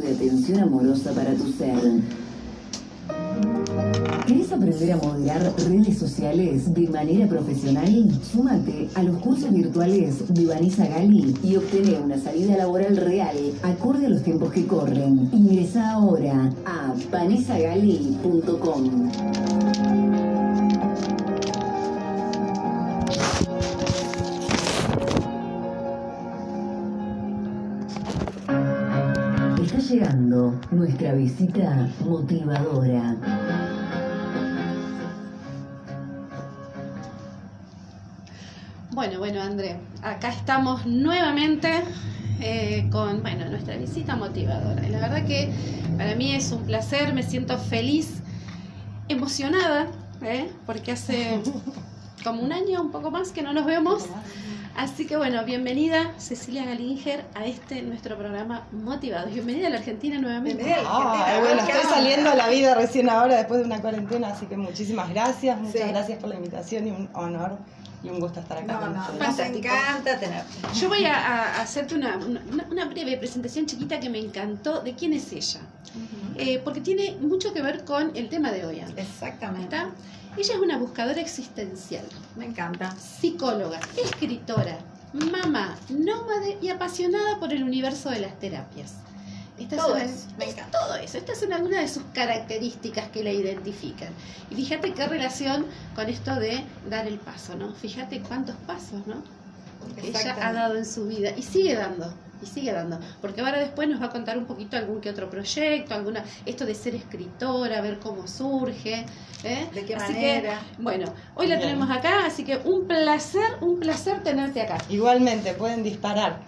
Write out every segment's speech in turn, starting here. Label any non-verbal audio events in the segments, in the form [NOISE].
de atención amorosa para tu ser. ¿Querés aprender a moderar redes sociales de manera profesional? Súmate a los cursos virtuales de Vanessa Gali y obtener una salida laboral real acorde a los tiempos que corren. Ingresa ahora a vanessagali.com. llegando nuestra visita motivadora. Bueno, bueno, André, acá estamos nuevamente eh, con bueno, nuestra visita motivadora. Y la verdad que para mí es un placer, me siento feliz, emocionada, ¿eh? porque hace [LAUGHS] como un año, un poco más que no nos vemos. Así que bueno, bienvenida Cecilia Galinger a este nuestro programa Motivados. Bienvenida a la Argentina nuevamente. Bienvenida a la Argentina. Ah, bueno, estoy saliendo a la vida recién ahora después de una cuarentena, así que muchísimas gracias, muchas Sí. gracias por la invitación y un honor y un gusto estar acá. No, con no, nos encanta tenerte. Yo voy a, a hacerte una, una- una breve presentación chiquita que me encantó de quién es ella. Eh, porque tiene mucho que ver con el tema de hoy. Exactamente. ¿Está? Ella es una buscadora existencial, Me encanta. psicóloga, escritora, mamá, nómade y apasionada por el universo de las terapias. Esta Todo es, eso, me encanta. todo eso. Estas son algunas de sus características que la identifican. Y fíjate qué relación con esto de dar el paso, ¿no? Fíjate cuántos pasos, ¿no? que ella ha dado en su vida y sigue dando y sigue dando porque ahora después nos va a contar un poquito algún que otro proyecto alguna esto de ser escritora ver cómo surge ¿eh? ¿De qué Así manera? que, bueno hoy la Bien. tenemos acá así que un placer un placer tenerte acá Igualmente, pueden disparar.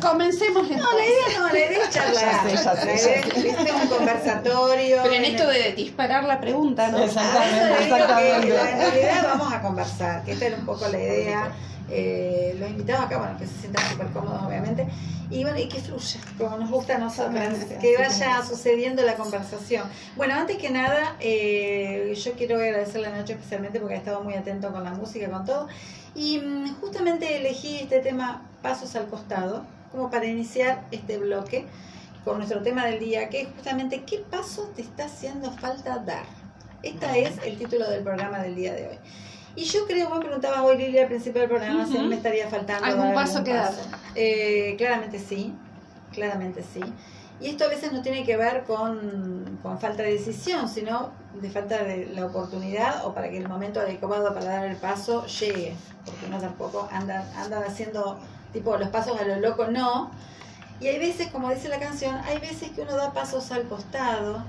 comencemos No, la idea no, la idea es [LAUGHS] charlar. Ya sé, ya sé, La idea es un conversatorio. pero en esto de disparar la pregunta no Exactamente, A eso le digo exactamente. que la- en realidad vamos a conversar, que esta era un poco la idea. Eh, los invitados acá, bueno, que se sientan súper cómodos, obviamente. Y bueno, y que fluya, como nos gusta a nosotros, que vaya sucediendo la conversación. Bueno, antes que nada, eh, yo quiero agradecerle a Nacho especialmente porque ha estado muy atento con la música, con todo. Y mm, justamente elegí este tema Pasos al Costado, como para iniciar este bloque con nuestro tema del día, que es justamente ¿qué paso te está haciendo falta dar? Este es el título del programa del día de hoy. Y yo creo, vos me preguntabas hoy, Lili, al principio del programa, si a mí me estaría faltando ¿Algún dar paso que dar? Eh, claramente sí, claramente sí. Y esto a veces no tiene que ver con, con falta de decisión, sino de falta de la oportunidad o para que el momento adecuado para dar el paso llegue. Porque uno tampoco anda, anda haciendo tipo los pasos a lo loco, no. Y hay veces, como dice la canción, hay veces que uno da pasos al costado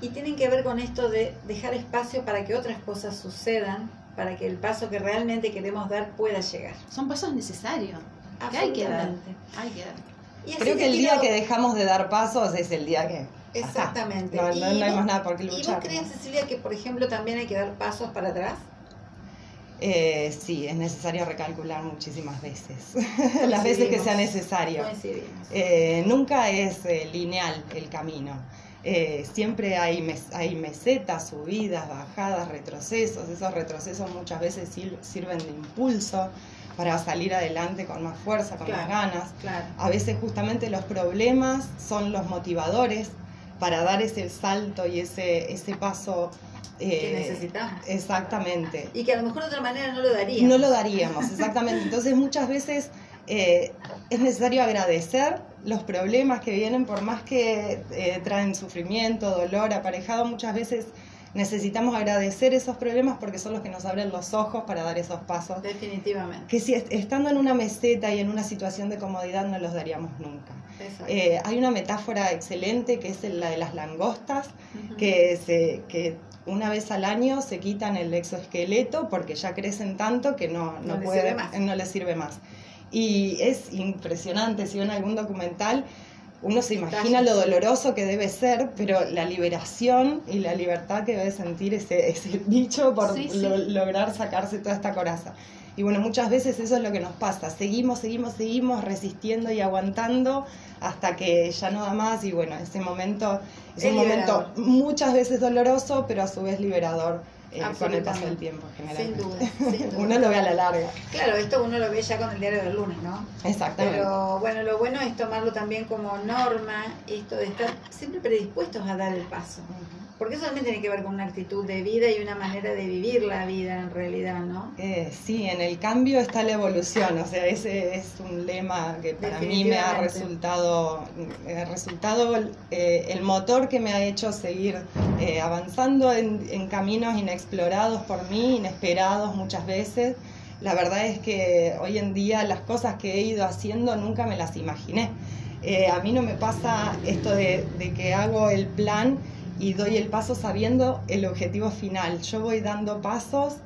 y tienen que ver con esto de dejar espacio para que otras cosas sucedan, para que el paso que realmente queremos dar pueda llegar. son pasos necesarios que hay que dar Absolutamente. hay que dar Y así Creo que el día quiero- que dejamos de dar pasos es el día que. Exactamente. No, no- Y no hay vos- más nada por qué ¿Y vos luchar. crees, Cecilia, que por ejemplo también hay que dar pasos para atrás? Eh, sí, es necesario recalcular muchísimas veces. [LAUGHS] Las veces que sea necesario. Eh, nunca es eh, lineal el camino. Eh, siempre hay, mes- hay mesetas, subidas, bajadas, retrocesos. Esos retrocesos muchas veces sirven de impulso para salir adelante con más fuerza, con más ganas. Claro. A veces justamente los problemas son los motivadores para dar ese salto y ese, ese paso. Que eh, necesitamos. Exactamente. Y que a lo mejor de otra manera no lo daría. No lo daríamos, exactamente. Entonces muchas veces eh, es necesario agradecer los problemas que vienen, por más que eh, traen sufrimiento, dolor aparejado, muchas veces necesitamos agradecer esos problemas porque son los que nos abren los ojos para dar esos pasos. Definitivamente. Que si est- estando en una meseta y en una situación de comodidad no los daríamos nunca. Eh, hay una metáfora excelente que es la de las langostas, que, se, que una vez al año se quitan el exoesqueleto porque ya crecen tanto que no, No no, les puede- sirve más. no les sirve más. Y es impresionante, si ven algún documental, uno se imagina lo doloroso que debe ser, pero la liberación y la libertad que debe sentir ese, ese bicho por Sí, sí. lo- lograr sacarse toda esta coraza. Y bueno, muchas veces eso es lo que nos pasa. Seguimos, seguimos, seguimos resistiendo y aguantando hasta que ya no da más. Y bueno, ese momento es, Es un momento muchas veces doloroso, pero a su vez liberador eh, con el paso del tiempo, generalmente. Sin duda, [LAUGHS] sin duda. uno lo ve a la larga. Claro, esto uno lo ve ya con el diario del lunes, ¿no? Exactamente. Pero bueno, lo bueno es tomarlo también como norma, esto de estar siempre predispuestos a dar el paso. Porque eso también tiene que ver con una actitud de vida y una manera de vivir la vida en realidad, ¿no? Eh, sí, en el cambio está la evolución, o sea, ese es un lema que para mí me ha resultado, ha resultado eh, el motor que me ha hecho seguir eh, avanzando en, en caminos inexplorados por mí, inesperados muchas veces. La verdad es que hoy en día las cosas que he ido haciendo nunca me las imaginé. a mí no me pasa esto de, de que hago el plan y doy el paso sabiendo el objetivo final. Yo voy dando pasos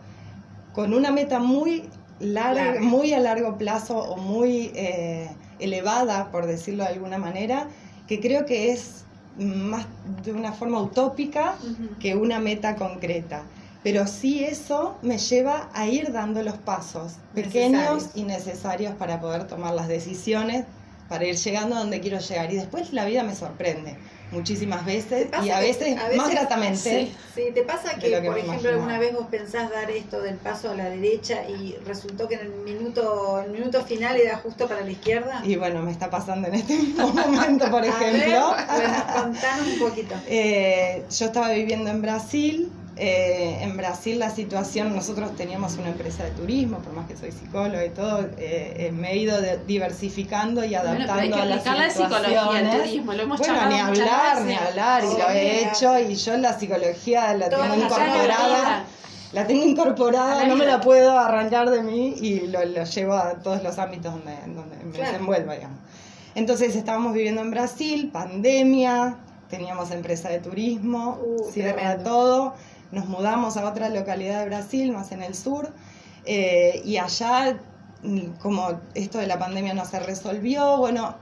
con una meta muy larga, muy a largo plazo o muy eh, elevada, por decirlo de alguna manera, que creo que es más de una forma utópica que una meta concreta. Pero sí eso me lleva a ir dando los pasos pequeños y necesarios para poder tomar las decisiones, para ir llegando a donde quiero llegar. Y después la vida me sorprende muchísimas veces y a veces, más gratamente. Sí, te pasa que, por ejemplo, alguna vez vos pensás dar esto del paso a la derecha y resultó que en el minuto, el minuto final era justo para la izquierda. Y bueno, me está pasando en este [LAUGHS] momento, por [LAUGHS] ejemplo. contanos un poquito. [LAUGHS] Eh, yo estaba viviendo en Brasil eh, en Brasil la situación, nosotros teníamos una empresa de turismo, por más que soy psicóloga y todo, eh, eh, me he ido diversificando y adaptando a las situaciones. turismo, lo hemos bueno, ni hablar, ni hablar, y lo he hecho, y yo la psicología la tengo incorporada. La tengo incorporada, no me la puedo arrancar de mí y lo, llevo a todos los ámbitos donde, donde me desenvuelvo, digamos. Entonces estábamos viviendo en Brasil, pandemia, teníamos empresa de turismo, uh, cierra todo nos mudamos a otra localidad de Brasil, más en el sur, eh, y allá, mm, como esto de la pandemia no se resolvió, bueno,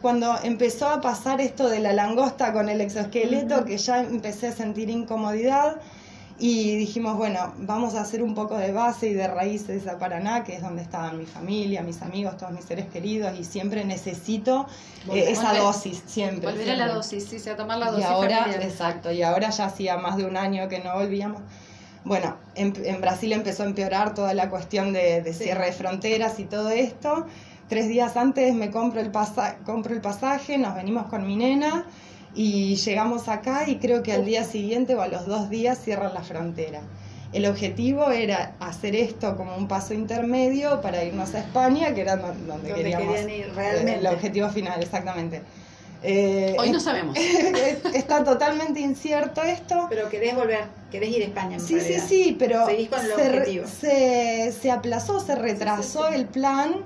cuando empezó a pasar esto de la langosta con el exoesqueleto, que ya empecé a sentir incomodidad, y dijimos, bueno, vamos a hacer un poco de base y de raíces a Paraná, que es donde estaban mi familia, mis amigos, todos mis seres queridos, y siempre necesito eh, esa dosis, siempre. Volver a la dosis, sí, a tomar la dosis. Y ahora, exacto, y ahora ya hacía más de un año que no volvíamos. Bueno, en, Brasil empezó a empeorar toda la cuestión de, cierre de fronteras y todo esto. Tres días antes me compro el, compro el pasaje, nos venimos con mi nena y llegamos acá y creo que al día siguiente o a los dos días cierran la frontera. El objetivo era hacer esto como un paso intermedio para irnos a España, que era donde, queríamos. ir realmente. El objetivo final, exactamente. Eh, Hoy no sabemos. [LAUGHS] está totalmente incierto esto. Pero querés volver, querés ir a España. sí, sí, sí, pero se, se, aplazó, se retrasó el plan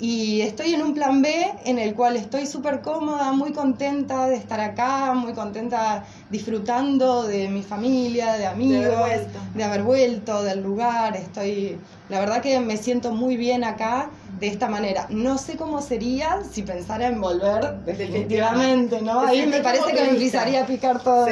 y estoy en un plan B en el cual estoy súper cómoda, muy contenta de estar acá, muy contenta disfrutando de mi familia, de amigos, de haber vuelto, del lugar. Estoy, la verdad que me siento muy bien acá de esta manera. No sé cómo sería si pensara en volver definitivamente, ¿no? Ahí me parece que me empezaría a picar todo.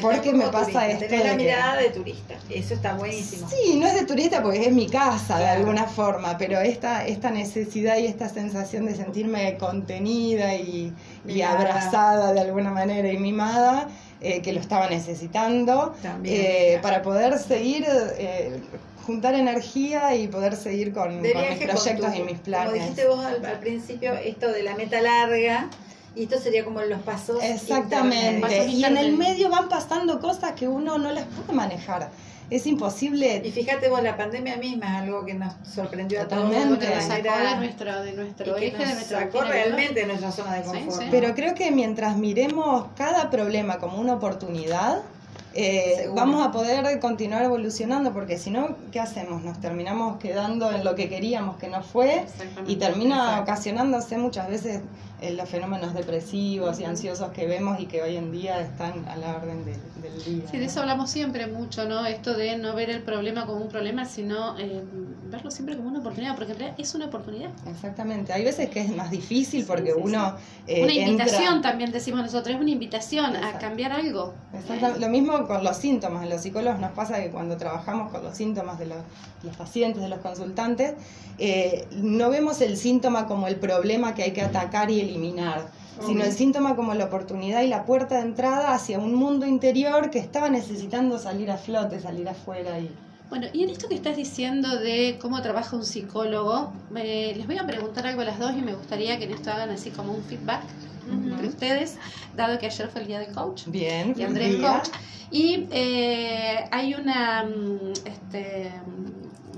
Porque me pasa esto. Tener la mirada de turista, eso está buenísimo. Sí, no es de turista porque es mi casa de alguna forma, pero esta, esta necesidad y esta sensación de sentirme contenida y, abrazada de alguna manera y mimada. Eh, que lo estaba necesitando eh, para poder seguir eh, juntar energía y poder seguir con, mis proyectos y mis planes. Como dijiste vos al, principio, esto de la meta larga, y esto sería como los pasos. Exactamente. Y en el medio van pasando cosas que uno no las puede manejar. Es imposible. Y fíjate vos, la pandemia misma es algo que nos sorprendió a todos. Nos sacó de nuestro, de nuestro eje, de nuestro sacó realmente de nuestra zona de confort. Pero creo que mientras miremos cada problema como una oportunidad, eh, vamos a poder continuar evolucionando porque si no, ¿qué hacemos? Nos terminamos quedando en lo que queríamos que no fue y termina ocasionándose muchas veces los fenómenos depresivos y ansiosos que vemos y que hoy en día están a la orden del día. Sí, de eso hablamos siempre mucho, ¿no? Esto de no ver el problema como un problema, sino eh, verlo siempre como una oportunidad, porque en realidad es una oportunidad. Exactamente. Hay veces que es más difícil porque uno... una invitación también decimos nosotros, es una invitación a cambiar algo. Exactamente. Lo mismo con los síntomas. En los psicólogos nos pasa que cuando trabajamos con los síntomas de los, pacientes, de los consultantes, eh, no vemos el síntoma como el problema que hay que atacar y eliminar, sino el síntoma como la oportunidad y la puerta de entrada hacia un mundo interior que estaba necesitando salir a flote, salir afuera y... Bueno, y en esto que estás diciendo de cómo trabaja un psicólogo, les voy a preguntar algo a las dos y me gustaría que en esto hagan así como un feedback entre ustedes, dado que ayer fue el día del coach. Bien, y Andrés coach. Y eh, hay una, mm, este,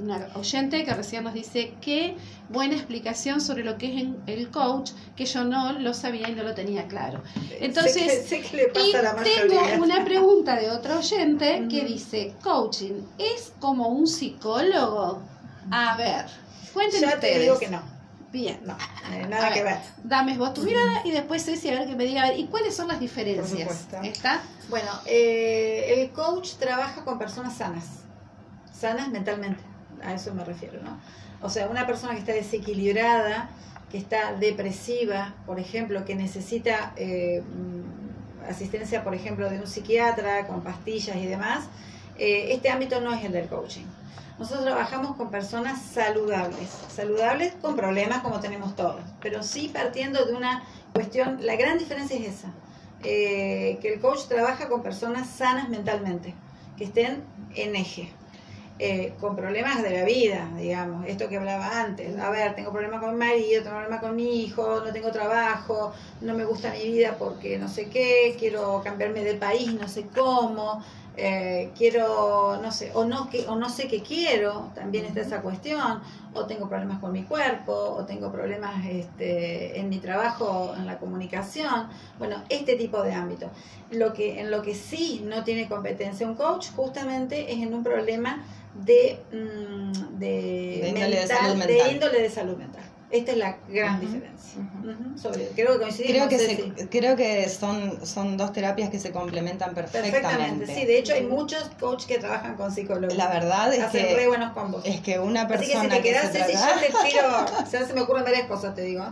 una oyente que recién nos dice qué buena explicación sobre lo que es el coach, que yo no lo sabía y no lo tenía claro. Entonces, sé que, le pasa a la tengo una pregunta de otro oyente que dice, coaching, ¿es como un psicólogo? A ver, cuéntenme ya te digo que no. Bien. No, eh, nada que ver. Dame vos tu mirada y después Ceci a ver que me diga, a ver, ¿y cuáles son las diferencias? ¿Está? Bueno, eh, el coach trabaja con personas sanas, sanas mentalmente a eso me refiero, ¿no? O sea, una persona que está desequilibrada, que está depresiva, por ejemplo, que necesita eh, mm, asistencia, por ejemplo, de un psiquiatra con pastillas y demás, eh, este ámbito no es el del coaching. Nosotros trabajamos con personas saludables, saludables con problemas como tenemos todos, pero sí partiendo de una cuestión, la gran diferencia es esa, eh, que el coach trabaja con personas sanas mentalmente, que estén en eje. Eh, con problemas de la vida, digamos, esto que hablaba antes. A ver, tengo problemas con mi marido, tengo problemas con mi hijo, no tengo trabajo, no me gusta mi vida porque no sé qué, quiero cambiarme de país, no sé cómo, eh, quiero, no sé, o no, que, o no sé qué quiero, también está esa cuestión, o tengo problemas con mi cuerpo, o tengo problemas este, en mi trabajo, en la comunicación, bueno, este tipo de ámbito. Lo que, en lo que sí no tiene competencia un coach justamente es en un problema de, mm, de, índole de salud mental. Esta es la gran diferencia. creo que creo que, creo que son, son dos terapias que se complementan perfectamente. Perfectamente, sí. De hecho, hay muchos coaches que trabajan con psicólogos. La verdad es Hacen que. re buenos combos. Es que una persona. Así que si te quedas ese, yo te tiro. [LAUGHS] se me ocurren varias cosas, te digo.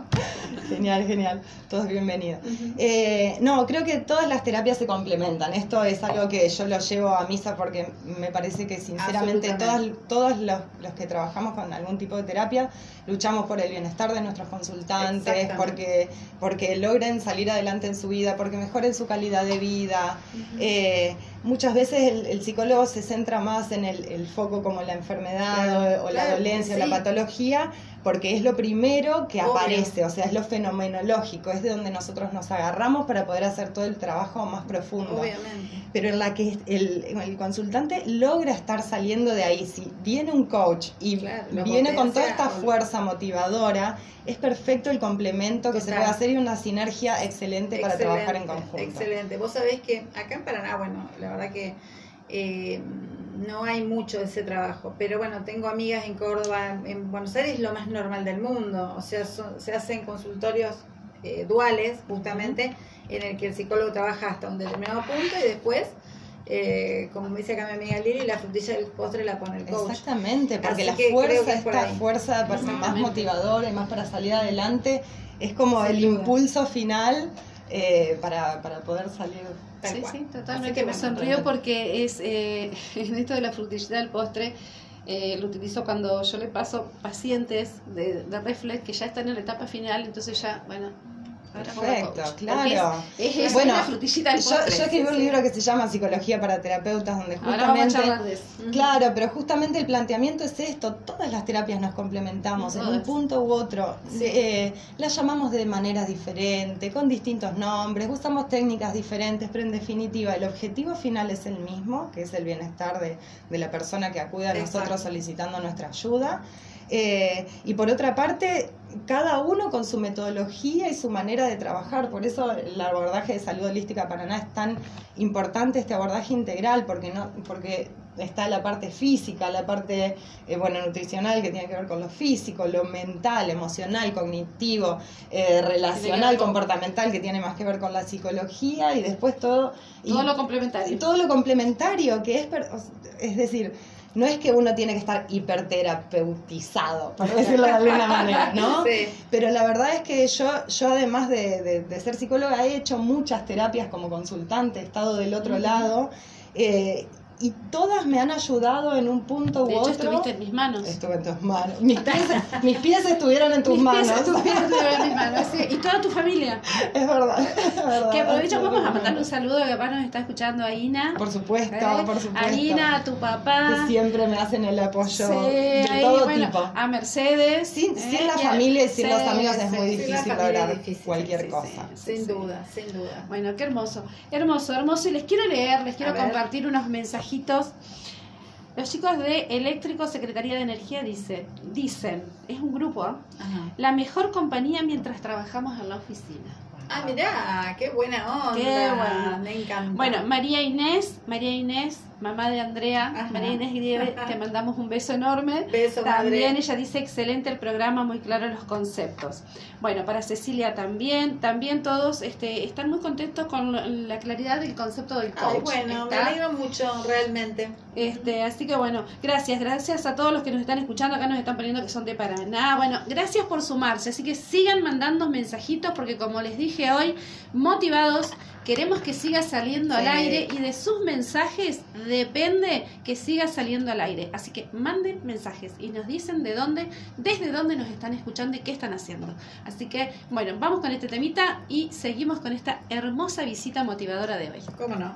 Genial, genial. Todos bienvenidos. Eh, no, creo que todas las terapias se complementan. Esto es algo que yo lo llevo a misa porque me parece que, sinceramente, todos, todos los, los que trabajamos con algún tipo de terapia luchamos por el bienestar de nuestros consultantes, porque, porque logren salir adelante en su vida, porque mejoren su calidad de vida. Eh, muchas veces el, psicólogo se centra más en el, foco como la enfermedad o, la dolencia o la patología, porque es lo primero que aparece, o sea, es lo fenomenológico, es de donde nosotros nos agarramos para poder hacer todo el trabajo más profundo. Obviamente. Pero en la que el, el consultante logra estar saliendo de ahí, si viene un coach y viene con toda esta fuerza motivadora, es perfecto el complemento que se puede hacer y una sinergia excelente, para trabajar en conjunto. Excelente. Vos sabés que acá en Paraná, bueno, la verdad que eh, no hay mucho de ese trabajo, pero bueno, tengo amigas en Córdoba, en Buenos Aires es lo más normal del mundo, o sea, se hacen consultorios eh, duales justamente en el que el psicólogo trabaja hasta un determinado punto y después eh, como me dice acá mi amiga Lili, la frutilla del postre la pone el coach. Exactamente, porque la fuerza, esta fuerza para ser más motivadora y más para salir adelante, es como el impulso final eh, para, para poder salir. sí, sí, totalmente. Me sonrío porque es eh, [LAUGHS] en esto de la frutilla del postre. Eh, lo utilizo cuando yo le paso pacientes de, de reflex que ya están en la etapa final, entonces ya, bueno, Perfecto, claro. Es, bueno, una frutillita yo, yo escribí un libro que se llama Psicología para terapeutas, donde justamente. Claro, pero justamente el planteamiento es esto: todas las terapias nos complementamos en un punto u otro. Eh, las llamamos de manera diferente, con distintos nombres, usamos técnicas diferentes, pero en definitiva el objetivo final es el mismo, que es el bienestar de, de la persona que acude a nosotros solicitando nuestra ayuda. Eh, y por otra parte, cada uno con su metodología y su manera de trabajar. Por eso el abordaje de salud holística Paraná es tan importante, este abordaje integral, porque, no, porque está la parte física, la parte eh, bueno, nutricional que tiene que ver con lo físico, lo mental, emocional, cognitivo, eh, relacional, comportamental que tiene más que ver con la psicología y después todo... Todo lo complementario. Todo lo complementario, que es, es decir, no es que uno tiene que estar hiperterapeutizado, por [LAUGHS] decirlo de alguna manera, ¿no? Sí. Pero la verdad es que yo, yo además de, ser psicóloga, he hecho muchas terapias como consultante, he estado del otro lado. Eh, y todas me han ayudado en un punto u De hecho, otro. estuviste en mis manos. Estuve en tus manos. Mis pies, [LAUGHS] mis pies estuvieron en tus Mis pies manos. estuvieron en mis manos, sí. [LAUGHS] Y toda tu familia. Es verdad, es verdad. Que aprovecho, vamos a mandarle un saludo que capaz nos está escuchando a Ina. Por supuesto, ¿eh? por supuesto. A Ina, a tu papá. Que siempre me hacen el apoyo Sí, de ahí, todo bueno, tipo. A Mercedes. Sin, ¿eh? sin la familia y sin Sí, los amigos es muy difícil lograr cualquier cosa. Sin duda, sin duda. Bueno, qué hermoso, hermoso, hermoso. Y les quiero leer, les quiero A ver. compartir unos Los chicos de Eléctrico Secretaría de Energía dice, dicen, es un grupo, ¿ah? La mejor compañía mientras trabajamos en la oficina. Ah, mirá, qué buena onda. Qué buena. Me encanta. Bueno, María Inés, María Inés, mamá de Andrea, Ajá. María Inés Grieve, te mandamos un beso enorme. beso, También madre. ella dice excelente el programa, muy claro los conceptos. Bueno, para Cecilia también, también todos este, están muy contentos con la claridad del concepto del coach. Ay, bueno, me ¿está? alegro mucho, realmente. Este, así que bueno, gracias, gracias a todos los que nos están escuchando, acá nos están poniendo que son de Paraná. Bueno, gracias por sumarse, así que sigan mandando mensajitos porque como les dije hoy, motivados, queremos que siga saliendo al aire y de sus mensajes depende que siga saliendo al aire. Así que manden mensajes y nos dicen de dónde, desde dónde nos están escuchando y qué están haciendo. Así que bueno, vamos con este temita y seguimos con esta hermosa visita motivadora de hoy. ¿Cómo no?